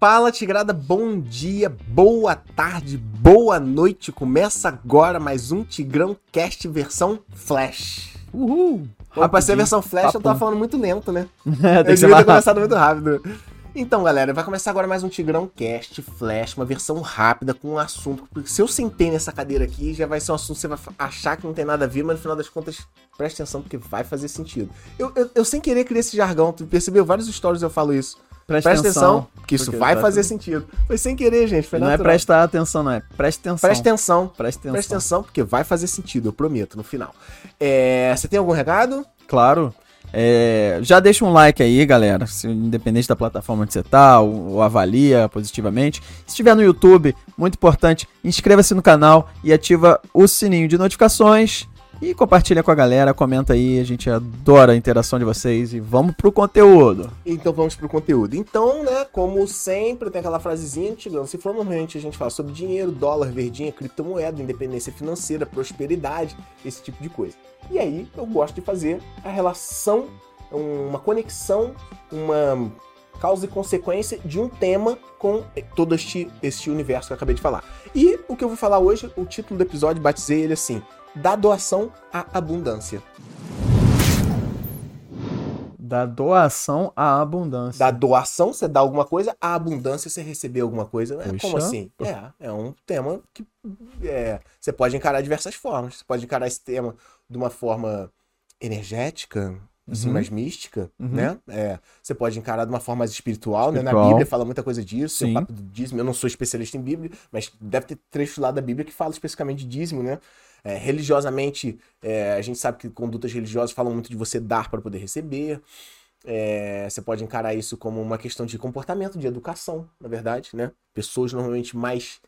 Fala Tigrada, bom dia, boa tarde, boa noite. Começa agora mais um Tigrão Cast versão Flash. Uhul! Pra ser versão Flash eu tava falando muito lento, né? É, Eu devia ter começado muito rápido. Então, galera, vai começar agora mais um Tigrão Cast Flash, uma versão rápida com um assunto. Porque se eu sentei nessa cadeira aqui, já vai ser um assunto que você vai achar que não tem nada a ver, mas no final das contas, presta atenção porque vai fazer sentido. Eu, eu, eu sem querer criei esse jargão, tu percebeu? Vários stories eu falo isso. Presta, Presta atenção, porque isso porque vai tá fazer tudo- sentido. Foi sem querer, gente. Foi Não é natural. prestar atenção, não é. Presta atenção. Presta atenção. Presta atenção. Presta atenção, porque vai fazer sentido, eu prometo, no final. É, você tem algum recado? Claro. É, já deixa um like aí, galera. se- independente da plataforma onde você tá, ou, ou avalia positivamente. Se estiver no YouTube, muito importante, inscreva-se no canal e ativa o sininho de notificações. E compartilha com a galera, comenta aí, a gente adora a interação de vocês e vamos pro conteúdo. Então vamos pro conteúdo. Então, né, como sempre, tem aquela frasezinha antiga. Se for normalmente a gente fala sobre dinheiro, dólar, verdinha, criptomoeda, independência financeira, prosperidade, esse tipo de coisa. E aí eu gosto de fazer a relação, uma conexão, uma causa e consequência de um tema com todo este, este universo que eu acabei de falar. E o que eu vou falar hoje, o título do episódio, batizei ele assim: Da doação à abundância. Da doação à abundância. Da doação, você dá alguma coisa, a abundância, você receber alguma coisa. É, Puxa. como assim? É, é um tema que é, você pode encarar de diversas formas. Você pode encarar esse tema de uma forma energética, assim, Uhum. mais mística, Uhum. né? É, você pode encarar de uma forma mais espiritual, né? Na Espiritual. Bíblia fala muita coisa disso, o Sim. papo do dízimo. Eu não sou especialista em Bíblia, mas deve ter trecho lá da Bíblia que fala especificamente de dízimo, né? É, religiosamente, é, a gente sabe que condutas religiosas falam muito de você dar para poder receber. É, você pode encarar isso como uma questão de comportamento, de educação, na verdade, né? Pessoas normalmente mais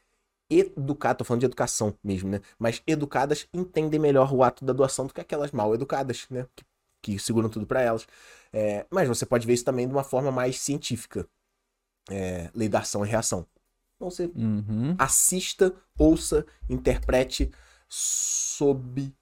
educadas, tô falando de educação mesmo, né? Mais educadas entendem melhor o ato da doação do que aquelas mal educadas, né? Que, que seguram tudo para elas. É, mas você pode ver isso também de uma forma mais científica. É, lei da ação e reação. Então você Uhum. assista, ouça, interprete sob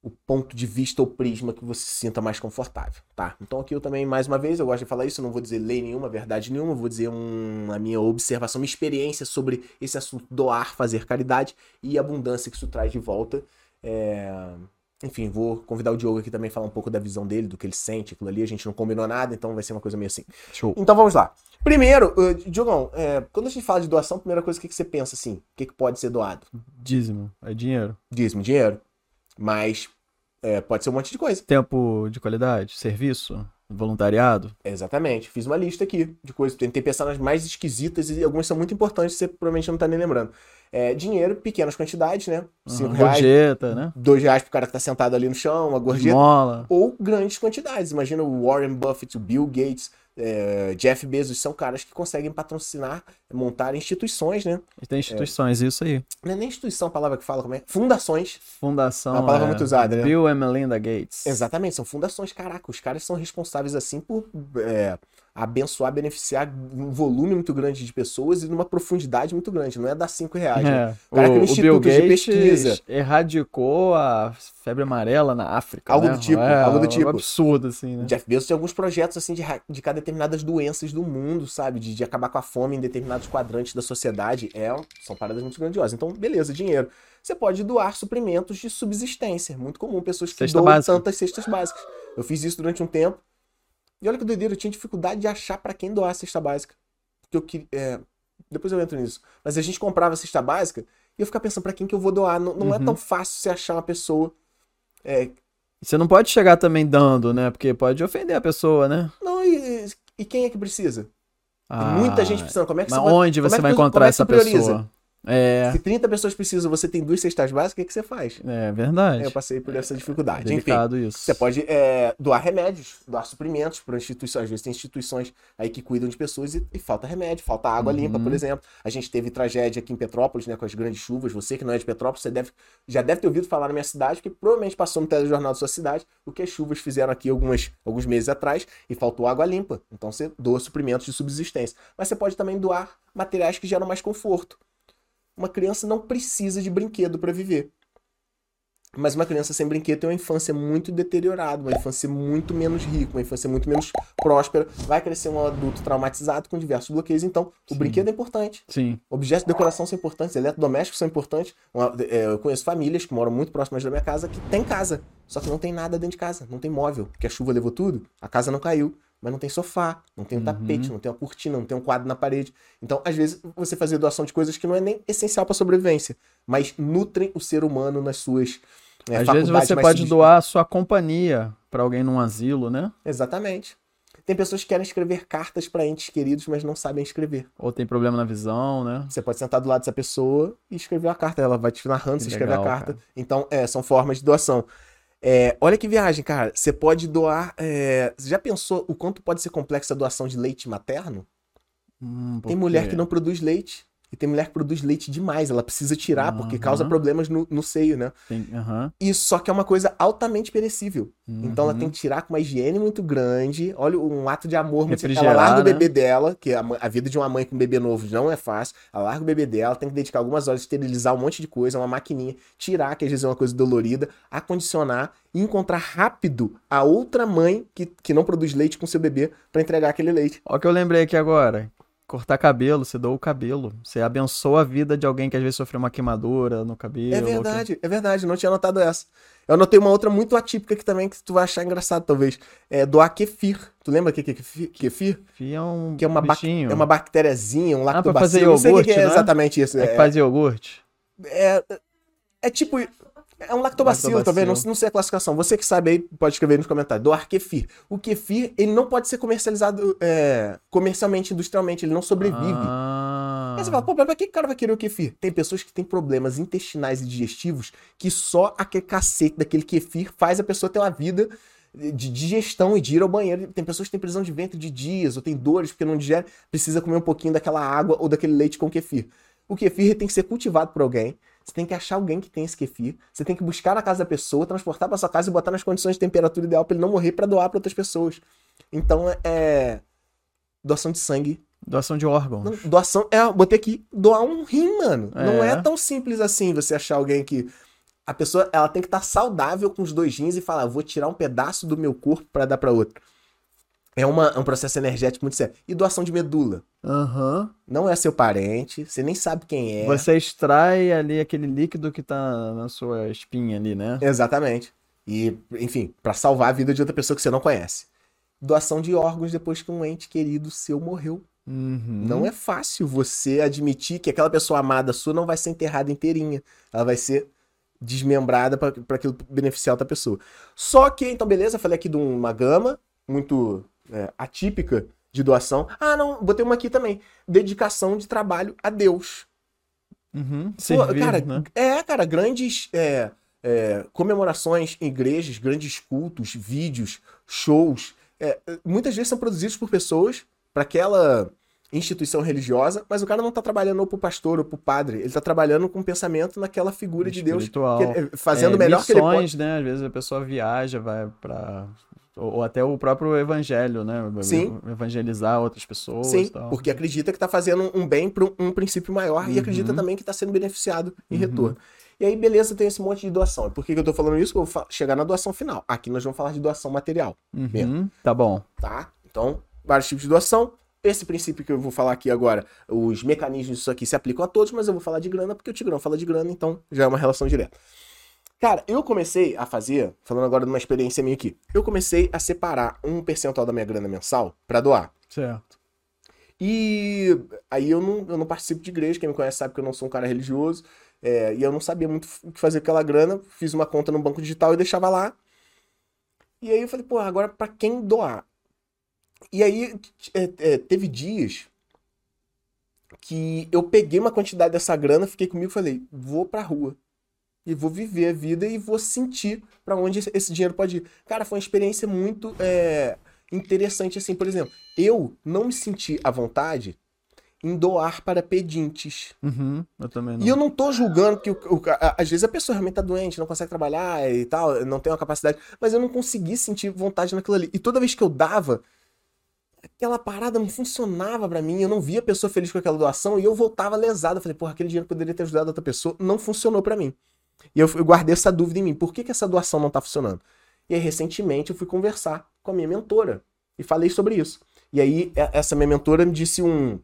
o ponto de vista ou prisma que você se sinta mais confortável, tá? Então aqui eu também, mais uma vez, eu gosto de falar isso, não vou dizer lei nenhuma, verdade nenhuma, vou dizer um, a minha observação, minha experiência sobre esse assunto doar, fazer caridade e abundância que isso traz de volta. É, Enfim, vou convidar o Diogo aqui também a falar um pouco da visão dele, do que ele sente, aquilo ali, a gente não combinou nada, então vai ser uma coisa meio assim. Show. Então vamos lá. Primeiro, uh, Diogão, é, quando a gente fala de doação, a primeira coisa, o que, que você pensa assim? O que, que pode ser doado? Dízimo. É dinheiro. Dízimo, dinheiro. Mas é, pode ser um monte de coisa. Tempo de qualidade, serviço, voluntariado. Exatamente. Fiz uma lista aqui de coisas. Tentei pensar nas mais esquisitas e algumas são muito importantes, você provavelmente não tá nem lembrando. É, dinheiro, pequenas quantidades, né? Cinco Uhum. reais, Gorjeta, né? dois reais pro cara que tá sentado ali no chão, uma gorjeta. Esmola. Ou grandes quantidades. Imagina o Warren Buffett, o Bill Gates, é, Jeff Bezos, são caras que conseguem patrocinar, montar instituições, né? Tem instituições, isso aí. Não é nem instituição a palavra que fala, como é? Fundações. Fundação. É uma palavra é, muito usada, né? Bill and Melinda Gates. Exatamente, são fundações. Caraca, os caras são responsáveis assim por é, abençoar, beneficiar um volume muito grande de pessoas e numa profundidade muito grande. Não é dar cinco reais. né? É. O cara O, criou o Bill institutos de Gates pesquisa. erradicou a febre amarela na África. Algo né? do tipo, É, algo do tipo. absurdo, assim, né? Jeff Bezos tem alguns projetos assim de erradicar determinadas doenças do mundo, sabe? De, de acabar com a fome em determinados quadrantes da sociedade. É, são paradas muito grandiosas. Então, beleza, dinheiro. Você pode doar suprimentos de subsistência. Muito comum, pessoas que Cesta doam básica. tantas cestas básicas. Eu fiz isso durante um tempo. E olha que doideira, eu tinha dificuldade de achar pra quem doar a cesta básica. Porque eu queria. é, Depois eu entro nisso. Mas a gente comprava a cesta básica e eu ficava pensando pra quem que eu vou doar. Não, não é Uhum. tão fácil você achar uma pessoa. é, Você não pode chegar também dando, né? Porque pode ofender a pessoa, né? Não, e, e quem é que precisa? Ah, muita gente precisando. Como é que Mas você vai- onde como você é vai encontrar é essa pessoa? É, Se 30 pessoas precisam, você tem duas cestas básicas, o que, você faz? é verdade. Eu passei por essa dificuldade. Enfim, Delicado isso. você pode é, doar remédios, doar suprimentos para instituições. Às vezes tem instituições aí que cuidam de pessoas e, e falta remédio, falta água Uhum. limpa, por exemplo. A gente teve tragédia aqui em Petrópolis, né, com as grandes chuvas. Você que não é de Petrópolis, você deve, já deve ter ouvido falar na minha cidade, que provavelmente passou no telejornal da sua cidade, o que as chuvas fizeram aqui algumas, alguns meses atrás e faltou água limpa. Então você doa suprimentos de subsistência. Mas você pode também doar materiais que geram mais conforto. Uma criança não precisa de brinquedo para viver. Mas uma criança sem brinquedo tem uma infância muito deteriorada, uma infância muito menos rica, uma infância muito menos próspera. Vai crescer um adulto traumatizado com diversos bloqueios. Então, o Sim. brinquedo é importante. Sim. Objetos de decoração são importantes, eletrodomésticos são importantes. É, eu conheço famílias que moram muito próximas da minha casa que tem casa, só que não tem nada dentro de casa, não tem móvel, porque a chuva levou tudo, a casa não caiu, mas não tem sofá, não tem um tapete, não tem uma cortina, não tem um quadro na parede. Então, às vezes, você fazer doação de coisas que não é nem essencial para sobrevivência, mas nutrem o ser humano nas suas é, Às vezes você pode doar a sua companhia pra alguém num asilo, né? Exatamente. Tem pessoas que querem escrever cartas para entes queridos, mas não sabem escrever. Ou tem problema na visão, né? Você pode sentar do lado dessa pessoa e escrever a carta. Ela vai te narrando, Que você escreve a legal, carta. cara. Então, é, são formas de doação. É, olha que viagem, cara. Você pode doar. é, Você já pensou o quanto pode ser complexa a doação de leite materno? Hum, Tem mulher que não produz leite. E tem mulher que produz leite demais. Ela precisa tirar porque Aham. causa problemas no, no seio, né? Tem- aham. E só que é uma coisa altamente perecível. Então ela Uhum. tem que tirar com uma higiene muito grande. Olha, um ato de amor muito Ela larga o né? bebê dela, que a, mãe- a vida de uma mãe com um bebê novo não é fácil. Ela larga o bebê dela, tem que dedicar algumas horas, esterilizar um monte de coisa, uma maquininha, tirar, que às vezes é uma coisa dolorida, acondicionar e encontrar rápido a outra mãe que, que não produz leite com seu bebê pra entregar aquele leite. Ó, o que eu lembrei aqui agora. Cortar cabelo, você doa o cabelo. Você abençoa a vida de alguém que às vezes sofreu uma queimadura no cabelo. É ou que- verdade, é verdade, não tinha anotado essa. Eu anotei uma outra muito atípica aqui também, que tu vai achar engraçado, talvez. É doar kefir. Tu lembra o que que é kefir? kefir? Fia é um Que é uma, bichinho. é uma bactériazinha, um Ah, pra fazer lactobacilo. não sei o que que é iogurte, né? exatamente isso. É que É, faz iogurte. é, é tipo. É um lactobacilo, Lactobacilo. talvez, não, não sei a classificação. Você que sabe aí, pode escrever nos comentários. Doar kefir. O kefir, ele não pode ser comercializado é, comercialmente, industrialmente, ele não sobrevive. Ah. Aí você fala, pô, mas pra que o cara vai querer o kefir? Tem pessoas que têm problemas intestinais e digestivos que só aquele cacete daquele kefir faz a pessoa ter uma vida de digestão e de ir ao banheiro. Tem pessoas que têm prisão de ventre de dias, ou tem dores porque não digere, precisa comer um pouquinho daquela água ou daquele leite com kefir. O kefir tem que ser cultivado por alguém. Você tem que achar alguém que tem esse kefir. Você tem que buscar na casa da pessoa, transportar para sua casa e botar nas condições de temperatura ideal para ele não morrer para doar para outras pessoas. Então é doação de sangue Doação de órgãos. não, doação, é, botei aqui, doar um rim, mano. Não É. é tão simples assim você achar alguém que. A pessoa, ela tem que estar saudável com os dois rins e falar, vou tirar um pedaço do meu corpo pra dar pra outro. É uma, é um processo energético muito sério. E doação de medula. Aham. Não é seu parente, você nem sabe quem é. Você extrai ali aquele líquido que tá na sua espinha ali, né? Exatamente. E, enfim, pra salvar a vida de outra pessoa que você não conhece. Doação de órgãos depois que um ente querido seu morreu. Uhum. Não é fácil você admitir que aquela pessoa amada sua não vai ser enterrada inteirinha. Ela vai ser desmembrada para aquilo beneficiar outra pessoa. Só que, então, beleza, falei aqui de uma gama muito é, atípica de doação. Ah, não, botei uma aqui também. Dedicação de trabalho a Deus. Uhum. Pô, Servir, cara, né? é, cara, grandes é, é, comemorações em igrejas, grandes cultos, vídeos, shows, é, muitas vezes são produzidos por pessoas para aquela instituição religiosa, mas o cara não tá trabalhando ou pro pastor ou pro padre, ele tá trabalhando com pensamento naquela figura de Deus, que fazendo É, o melhor que ele pode. missões, né? Às vezes a pessoa viaja, vai pra. Ou, ou até o próprio evangelho, né? Sim. Evangelizar outras pessoas Sim, e tal. porque acredita que tá fazendo um bem para um princípio maior e Uhum. acredita também que tá sendo beneficiado em Uhum. retorno. E aí, beleza, tem esse monte de doação. E por que que eu tô falando isso? Eu vou chegar na doação final. Aqui nós vamos falar de doação material. Uhum. Tá bom. tá? Então, vários tipos de doação. Esse princípio que eu vou falar aqui agora, os mecanismos disso aqui se aplicam a todos, mas eu vou falar de grana porque o Tigrão fala de grana, então já é uma relação direta. Cara, eu comecei a fazer, falando agora de uma experiência minha aqui, eu comecei a separar um percentual da minha grana mensal pra doar. Certo. E aí eu não, eu não participo de igreja, quem me conhece sabe que eu não sou um cara religioso, é, e eu não sabia muito o que fazer com aquela grana, fiz uma conta no banco digital e deixava lá. E aí eu falei, pô, agora pra quem doar? E aí é, é, teve dias que eu peguei uma quantidade dessa grana, fiquei comigo e falei, vou pra rua. E vou viver a vida e vou sentir pra onde esse- dinheiro pode ir. Cara, foi uma experiência muito é, interessante, assim, por exemplo, eu não me senti à vontade em doar para pedintes. Uhum. Eu também não. E eu não tô julgando que o, o- a- às vezes a pessoa realmente tá doente, não consegue trabalhar e tal, não tem uma capacidade, mas eu não consegui sentir vontade naquilo ali. E toda vez que eu dava, aquela parada não funcionava pra mim, eu não via a pessoa feliz com aquela doação e eu voltava lesado. Eu falei, porra, aquele dinheiro poderia ter ajudado outra pessoa. Não funcionou pra mim. E eu, eu guardei essa dúvida em mim. Por que, que essa doação não tá funcionando? E aí, recentemente, eu fui conversar com a minha mentora e falei sobre isso. E aí, essa minha mentora me disse um.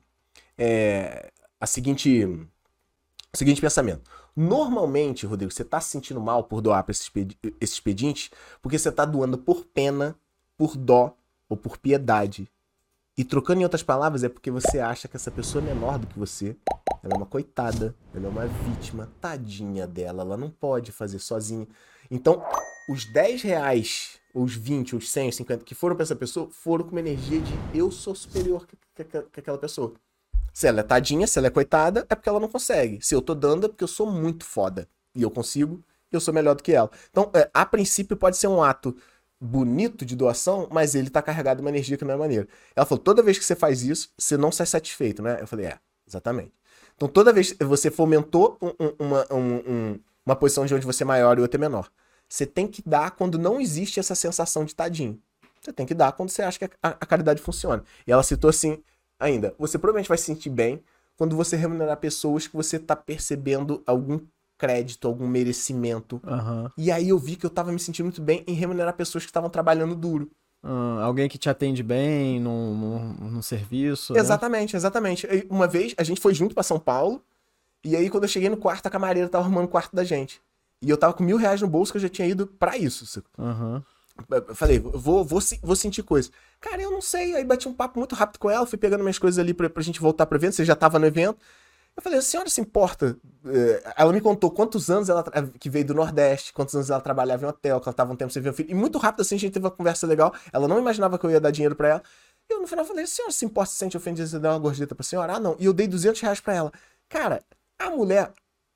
É, a seguinte. O seguinte pensamento. Normalmente, Rodrigo, você tá se sentindo mal por doar para esse expediente porque você tá doando por pena, por dó ou por piedade. E trocando em outras palavras, é porque você acha que essa pessoa é menor do que você. Ela é uma coitada, ela é uma vítima, tadinha dela, ela não pode fazer sozinha. Então, os 10 reais, os 20, os 100, os 50 que foram para essa pessoa, foram com uma energia de eu sou superior que, que, que aquela pessoa. Se ela é tadinha, se ela é coitada, é porque ela não consegue. Se eu tô dando, é porque eu sou muito foda. E eu consigo, eu sou melhor do que ela. Então, é, a princípio, pode ser um ato bonito de doação, mas ele tá carregado de uma energia que não é maneira. Ela falou: toda vez que você faz isso, você não sai satisfeito, né? Eu falei: é, exatamente. Então, toda vez que você fomentou um, uma, um, uma posição de onde você é maior e outra é menor, você tem que dar quando não existe essa sensação de tadinho. Você tem que dar quando você acha que a, a caridade funciona. E ela citou assim ainda: você provavelmente vai se sentir bem quando você remunerar pessoas que você está percebendo algum crédito, algum merecimento. Uhum. E aí eu vi que eu tava me sentindo muito bem em remunerar pessoas que estavam trabalhando duro. Uhum. alguém que te atende bem no, no, serviço. Exatamente, né? exatamente. Uma vez a gente foi junto para São Paulo, e aí quando eu cheguei no quarto, a camareira tava arrumando o quarto da gente. E eu tava com mil reais no bolso que eu já tinha ido para isso. Uhum. Eu falei, vou, vou, vou sentir coisa. Cara, eu não sei. Aí bati um papo muito rápido com ela, fui pegando minhas coisas ali pra, pra gente voltar pro evento. Você já tava no evento. Eu falei, a senhora se importa? Eh, ela me contou quantos anos ela que veio do Nordeste, quantos anos ela trabalhava em hotel, que ela tava um tempo sem ver o filho. E muito rápido assim a gente teve uma conversa legal. Ela não imaginava que eu ia dar dinheiro para ela. E eu no final falei, a senhora se importa, se sente ofendida se eu der uma gorjeta pra senhora? Ah, não. E eu dei 200 reais pra ela. Cara, a mulher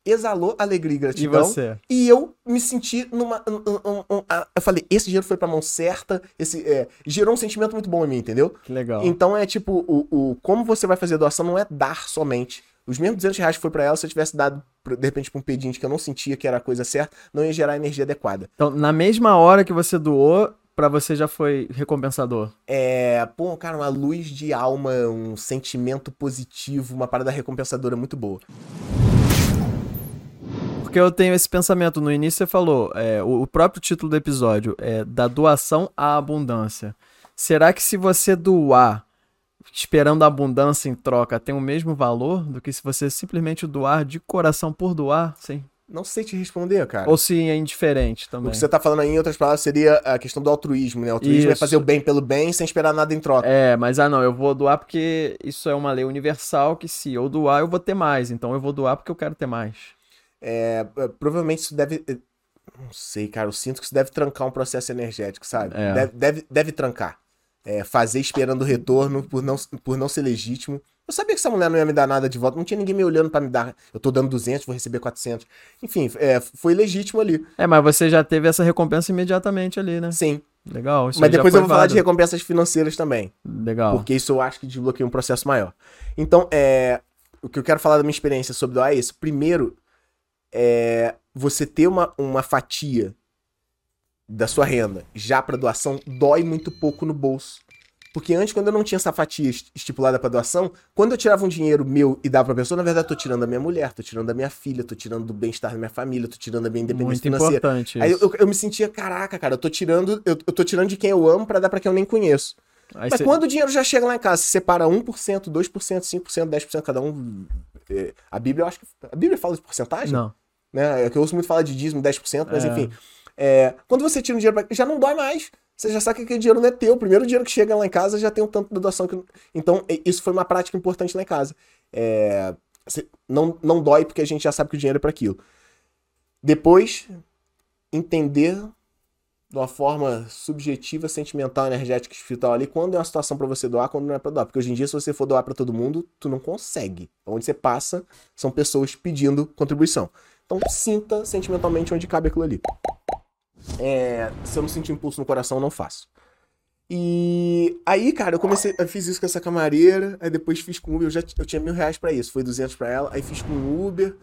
exalou alegria e gratidão. E você? E eu me senti numa. Um, um, um, eu falei, esse dinheiro foi pra mão certa, esse é, gerou um sentimento muito bom em mim, entendeu? Que legal. Então é tipo, o, o como você vai fazer doação não é dar somente. Os mesmos 200 reais que foi para ela, se eu tivesse dado, de repente, pra um pedinte que eu não sentia que era a coisa certa, não ia gerar a energia adequada. Então, na mesma hora que você doou, para você já foi recompensador? É, pô, cara, uma luz de alma, um sentimento positivo, uma parada recompensadora muito boa. Porque eu tenho esse pensamento. No início você falou, é, o próprio título do episódio é da doação à abundância. Será que se você doar esperando a abundância em troca tem o mesmo valor do que se você simplesmente doar de coração por doar? Sim. Não sei te responder, cara. Ou se é indiferente também. O que você tá falando aí, em outras palavras, seria a questão do altruísmo, né? O altruísmo é isso. é fazer o bem pelo bem sem esperar nada em troca. É, mas ah não, eu vou doar porque isso é uma lei universal que se eu doar eu vou ter mais. Então eu vou doar porque eu quero ter mais. É, é provavelmente isso deve... Eh, não sei, cara, eu sinto que isso deve trancar um processo energético, sabe? É. Deve, deve, deve trancar é, fazer esperando o retorno por não, por não ser legítimo. Eu sabia que essa mulher não ia me dar nada de volta, não tinha ninguém me olhando para me dar. Eu tô dando 200, vou receber 400. Enfim, é, foi legítimo ali. É, mas você já teve essa recompensa imediatamente ali, né? Sim. Legal. mas depois eu vou falar de recompensas financeiras também. Legal. Porque isso eu acho que desbloqueia um processo maior. Então, é, o que eu quero falar da minha experiência sobre doar é isso. Primeiro, é você ter uma, uma fatia da sua renda já para doação dói muito pouco no bolso. Porque antes, quando eu não tinha essa fatia estipulada para doação, quando eu tirava um dinheiro meu e dava pra pessoa, na verdade, eu tô tirando da minha mulher, tô tirando da minha filha, tô tirando do bem-estar da minha família, tô tirando da minha independência Muito financeira. Importante Aí eu, eu, me sentia, caraca, cara, eu tô tirando, eu, eu tô tirando de quem eu amo para dar para quem eu nem conheço. Aí Mas cê... quando o dinheiro já chega lá em casa, se separa 1%, 2%, 5%, 10% cada um. É, a Bíblia, eu acho que. A Bíblia fala de porcentagem? Não. Né? É que eu ouço muito falar de dízimo, 10%, mas é. enfim. É, quando você tira um dinheiro, pra... já não dói mais. Você já sabe que aquele dinheiro não é teu. O primeiro dinheiro que chega lá em casa já tem um tanto de doação. Que... Então, isso foi uma prática importante lá em casa. É... Não, não dói porque a gente já sabe que o dinheiro é para aquilo. Depois, entender de uma forma subjetiva, sentimental, energética, espiritual ali, quando é uma situação para você doar, quando não é para doar. Porque hoje em dia, se você for doar para todo mundo, tu não consegue. Onde você passa, são pessoas pedindo contribuição. Então, sinta sentimentalmente onde cabe aquilo ali. É, se eu não sentir impulso no coração, não faço. E aí, cara, eu comecei, eu fiz isso com essa camareira, aí depois fiz com Uber, eu já eu tinha mil reais pra isso, foi 200 pra ela, aí fiz com Uber,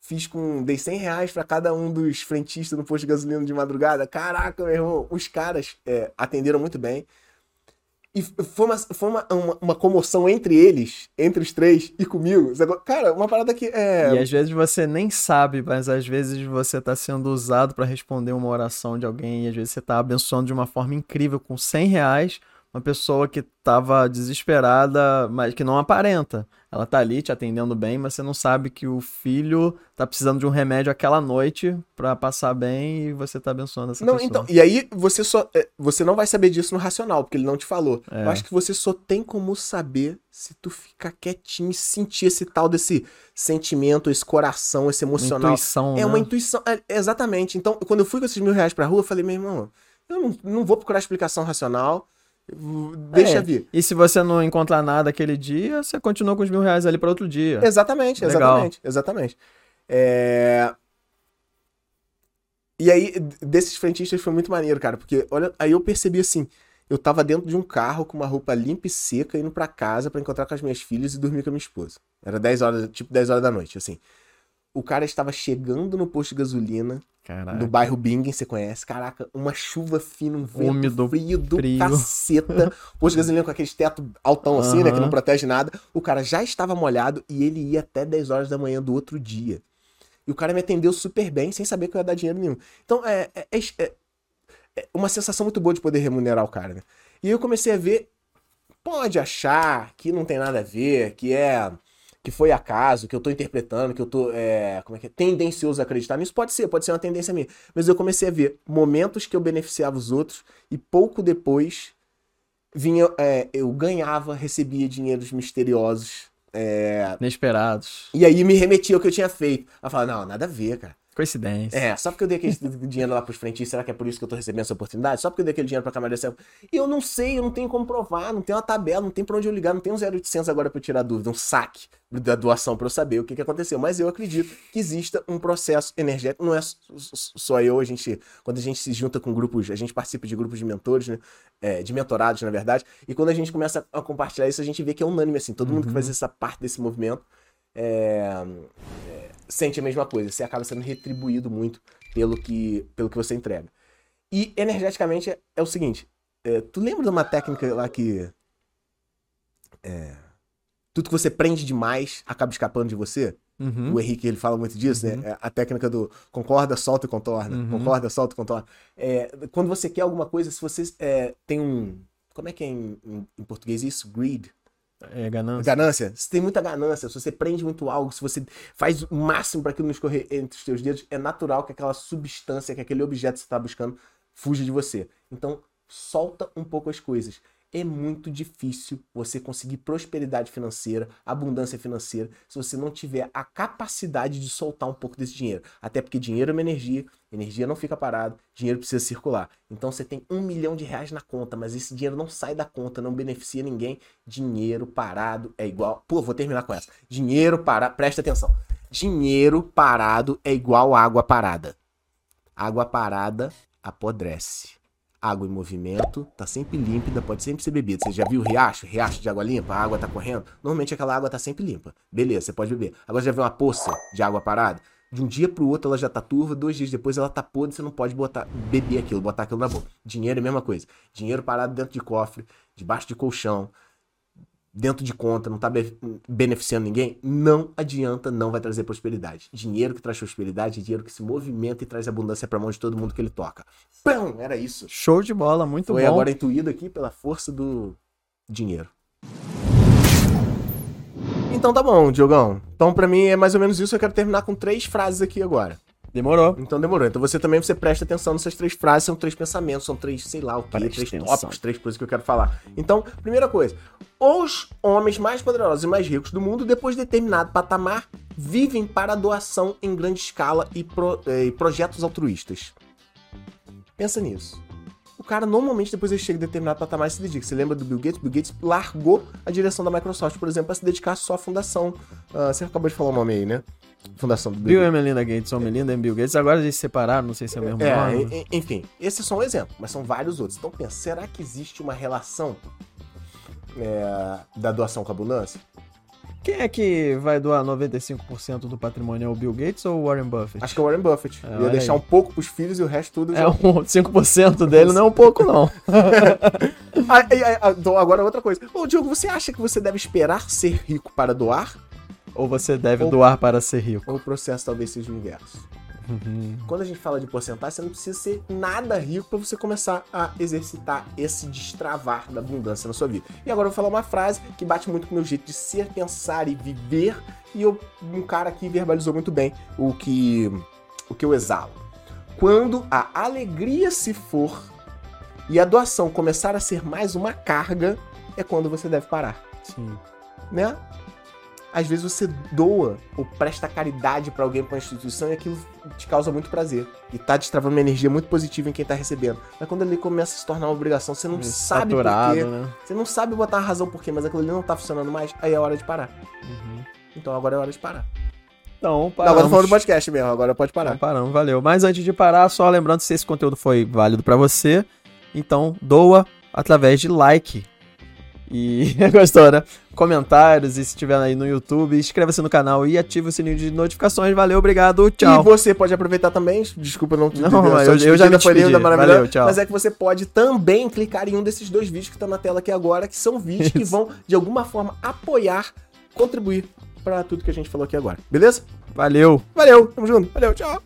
fiz com, dei 100 reais pra cada um dos frentistas no posto de gasolina de madrugada. Caraca, meu irmão, os caras é, atenderam muito bem. E foi, uma, foi uma, uma, uma comoção entre eles, entre os três e comigo. Cara, uma parada que é. E às vezes você nem sabe, mas às vezes você tá sendo usado para responder uma oração de alguém e às vezes você tá abençoando de uma forma incrível com 100 reais uma pessoa que tava desesperada, mas que não aparenta. Ela tá ali te atendendo bem, mas você não sabe que o filho tá precisando de um remédio aquela noite para passar bem e você tá abençoando essa não, pessoa. Então, e aí você só é, você não vai saber disso no racional, porque ele não te falou. É. Eu acho que você só tem como saber se tu ficar quietinho e sentir esse tal desse sentimento, esse coração, esse emocional. Intuição, é né? uma intuição, é, exatamente. Então, quando eu fui com esses mil reais pra rua, eu falei, meu irmão, eu não, não vou procurar explicação racional Deixa é, vir. E se você não encontrar nada aquele dia, você continua com os mil reais ali para outro dia. Exatamente, Legal. exatamente, exatamente. É... E aí, desses frentistas foi muito maneiro, cara, porque olha, aí eu percebi assim, eu tava dentro de um carro com uma roupa limpa e seca, indo para casa para encontrar com as minhas filhas e dormir com a minha esposa. Era 10 horas, tipo 10 horas da noite, assim o cara estava chegando no posto de gasolina Caraca. no bairro Bingen, você conhece. Caraca, uma chuva fina, um vento Úmido, frio do frio. caceta. posto de gasolina com aquele teto altão assim, uhum. né, que não protege nada. O cara já estava molhado e ele ia até 10 horas da manhã do outro dia. E o cara me atendeu super bem, sem saber que eu ia dar dinheiro nenhum. Então, é, é, é, é uma sensação muito boa de poder remunerar o cara, né? E aí eu comecei a ver, pode achar que não tem nada a ver, que é que foi acaso, que eu tô interpretando, que eu tô, é, como é que é, tendencioso a acreditar nisso, pode ser, pode ser uma tendência minha. Mas eu comecei a ver momentos que eu beneficiava os outros e pouco depois vinha, é, eu ganhava, recebia dinheiros misteriosos. É, Inesperados. E aí me remetia ao que eu tinha feito. Ela falava, não, nada a ver, cara. Coincidência. É, só porque eu dei aquele dinheiro lá pros frentistas, será que é por isso que eu tô recebendo essa oportunidade? Só porque eu dei aquele dinheiro pra de E eu não sei, eu não tenho como provar, não tem uma tabela, não tem pra onde eu ligar, não tem um 0800 agora pra eu tirar dúvida, um saque da doação pra eu saber o que, que aconteceu. Mas eu acredito que exista um processo energético, não é só eu, a gente, quando a gente se junta com grupos, a gente participa de grupos de mentores, né? É, de mentorados, na verdade, e quando a gente começa a compartilhar isso, a gente vê que é unânime, assim, todo uhum. mundo que faz uhum. essa parte desse movimento é, sente a mesma coisa. Você acaba sendo retribuído muito pelo que, pelo que você entrega. E energeticamente é, é o seguinte: é, tu lembra de uma técnica lá que. É, tudo que você prende demais acaba escapando de você? Uhum. O Henrique ele fala muito disso, né? uhum. né? A técnica do concorda, solta e contorna. Uhum. Concorda, solta e contorna. É, quando você quer alguma coisa, se você é, tem um. Como é que é em, em, em português isso? Greed. É, ganância. Ganância. Se tem muita ganância, se você prende muito algo, se você faz o máximo para aquilo não escorrer entre os teus dedos, é natural que aquela substância, que aquele objeto que você está buscando, fuja de você. Então, solta um pouco as coisas é muito difícil você conseguir prosperidade financeira, abundância financeira, se você não tiver a capacidade de soltar um pouco desse dinheiro. Até porque dinheiro é uma energia, energia não fica parado, dinheiro precisa circular. Então você tem um milhão de reais na conta, mas esse dinheiro não sai da conta, não beneficia ninguém. Dinheiro parado é igual. Pô, vou terminar com essa. Dinheiro parado, presta atenção. Dinheiro parado é igual água parada. Água parada apodrece água em movimento, tá sempre límpida, pode sempre ser bebida. Você já viu riacho? Riacho de água limpa? A água tá correndo? Normalmente aquela água tá sempre limpa. Beleza, você pode beber. Agora já viu uma poça de água parada? De um dia pro outro ela já tá turva, dois dias depois ela tá podre, você não pode botar, beber aquilo, botar aquilo na boca. Dinheiro é a mesma coisa. Dinheiro parado dentro de cofre, debaixo de colchão, dentro de conta, não está beneficiando ninguém, não adianta, não vai trazer prosperidade. Dinheiro que traz prosperidade é dinheiro que se movimenta e traz abundância para mão de todo mundo que ele toca. Pão! Era isso. Show de bola, muito Foi bom. Foi agora intuído aqui pela força do dinheiro. Então tá bom, Diogão. Então para mim é mais ou menos isso. Eu quero terminar com três frases aqui agora. Demorou. Então demorou. Então você também você presta atenção nessas três frases, são três pensamentos, são três, sei lá, o que, três atenção. tópicos, três coisas que eu quero falar. Então, primeira coisa, os homens mais poderosos e mais ricos do mundo, depois de determinado patamar, vivem para doação em grande escala e, pro, eh, e projetos altruístas. Pensa nisso. O cara normalmente depois ele chega a determinado patamar e se dedica. Você lembra do Bill Gates? Bill Gates largou a direção da Microsoft, por exemplo, para se dedicar só à fundação. Uh, você acabou de falar o nome aí, né? Fundação do Bill, Bill e Melinda Gates são Melinda e Bill Gates. Agora eles se separaram, não sei se é o mesmo é, nome. Enfim, esse é só um exemplo, mas são vários outros. Então pensa, será que existe uma relação é, da doação com a abundância? Quem é que vai doar 95% do patrimônio? É o Bill Gates ou o Warren Buffett? Acho que é o Warren Buffett. É, Ia deixar aí. um pouco pros filhos e o resto tudo. É, já... um 5% dele não é um pouco, não. Ah, ah, então agora outra coisa. Ô, Diogo, você acha que você deve esperar ser rico para doar? Ou você deve Ou- doar para ser rico? Ou o processo talvez seja o inverso? Uhum. Quando a gente fala de porcentagem, você não precisa ser nada rico para você começar a exercitar esse destravar da abundância na sua vida. E agora eu vou falar uma frase que bate muito com o meu jeito de ser, pensar e viver. E eu, um cara aqui verbalizou muito bem o que, o que eu exalo. Quando a alegria se for e a doação começar a ser mais uma carga, é quando você deve parar Sim. né? Às vezes você doa ou presta caridade pra alguém, pra uma instituição, e aquilo te causa muito prazer. E tá destravando uma energia muito positiva em quem tá recebendo. Mas quando ele começa a se tornar uma obrigação, você não sabe por Saturado, quê. né? Você não sabe botar a razão por quê, mas aquilo ali não tá funcionando mais, aí é hora de parar. Uhum. Então agora é hora de parar. Então, Não, paramos. agora falando do podcast mesmo, agora pode Então, parar. paramos, valeu. Mas antes de parar, só lembrando se esse conteúdo foi válido pra você, então doa através de like. E gostou, né? Comentários, e se estiver aí no YouTube, inscreva-se no canal e ative o sininho de notificações. Valeu, obrigado, tchau. E você pode aproveitar também, desculpa não te Não, eu- eu já me foi linda, maravilhosa, Valeu, tchau. Mas é que você pode também clicar em um desses dois vídeos que estão na tela aqui agora, que são vídeos que Isso. vão, de alguma forma, apoiar, contribuir pra tudo que a gente falou aqui agora. Beleza? Valeu. Valeu, tamo junto. Valeu, tchau.